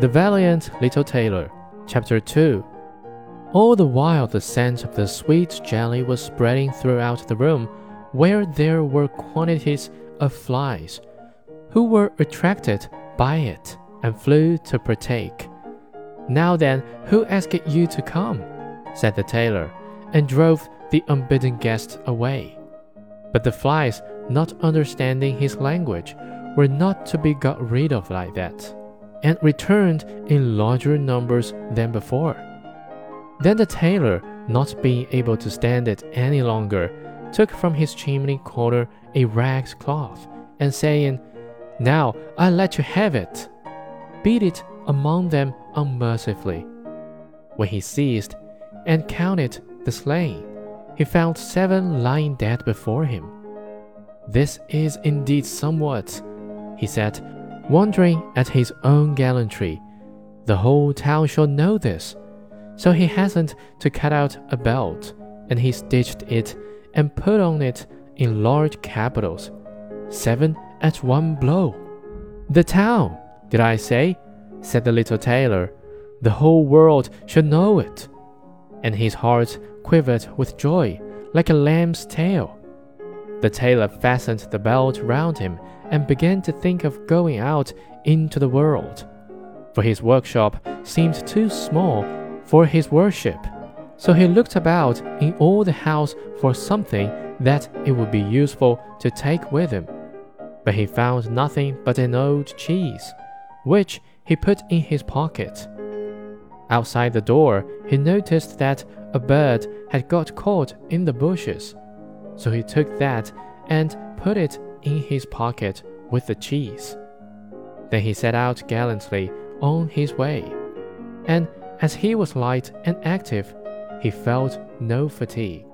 The Valiant Little Tailor, Chapter 2. All the while, the scent of the sweet jelly was spreading throughout the room, where there were quantities of flies, who were attracted by it and flew to partake. Now then, who asked you to come? said the tailor, and drove the unbidden guest away. But the flies, not understanding his language, were not to be got rid of like that and returned in larger numbers than before. Then the tailor, not being able to stand it any longer, took from his chimney corner a ragged cloth, and saying, Now I let you have it, beat it among them unmercifully. When he ceased and counted the slain, he found seven lying dead before him. This is indeed somewhat, he said, wondering at his own gallantry. The whole town shall know this. So he hastened to cut out a belt, and he stitched it and put on it in large capitals seven at one blow. The town, did I say? said the little tailor. The whole world shall know it. And his heart quivered with joy, like a lamb's tail. The tailor fastened the belt round him and began to think of going out into the world, for his workshop seemed too small for his worship. So he looked about in all the house for something that it would be useful to take with him. But he found nothing but an old cheese, which he put in his pocket. Outside the door, he noticed that a bird had got caught in the bushes. So he took that and put it in his pocket with the cheese. Then he set out gallantly on his way, and as he was light and active, he felt no fatigue.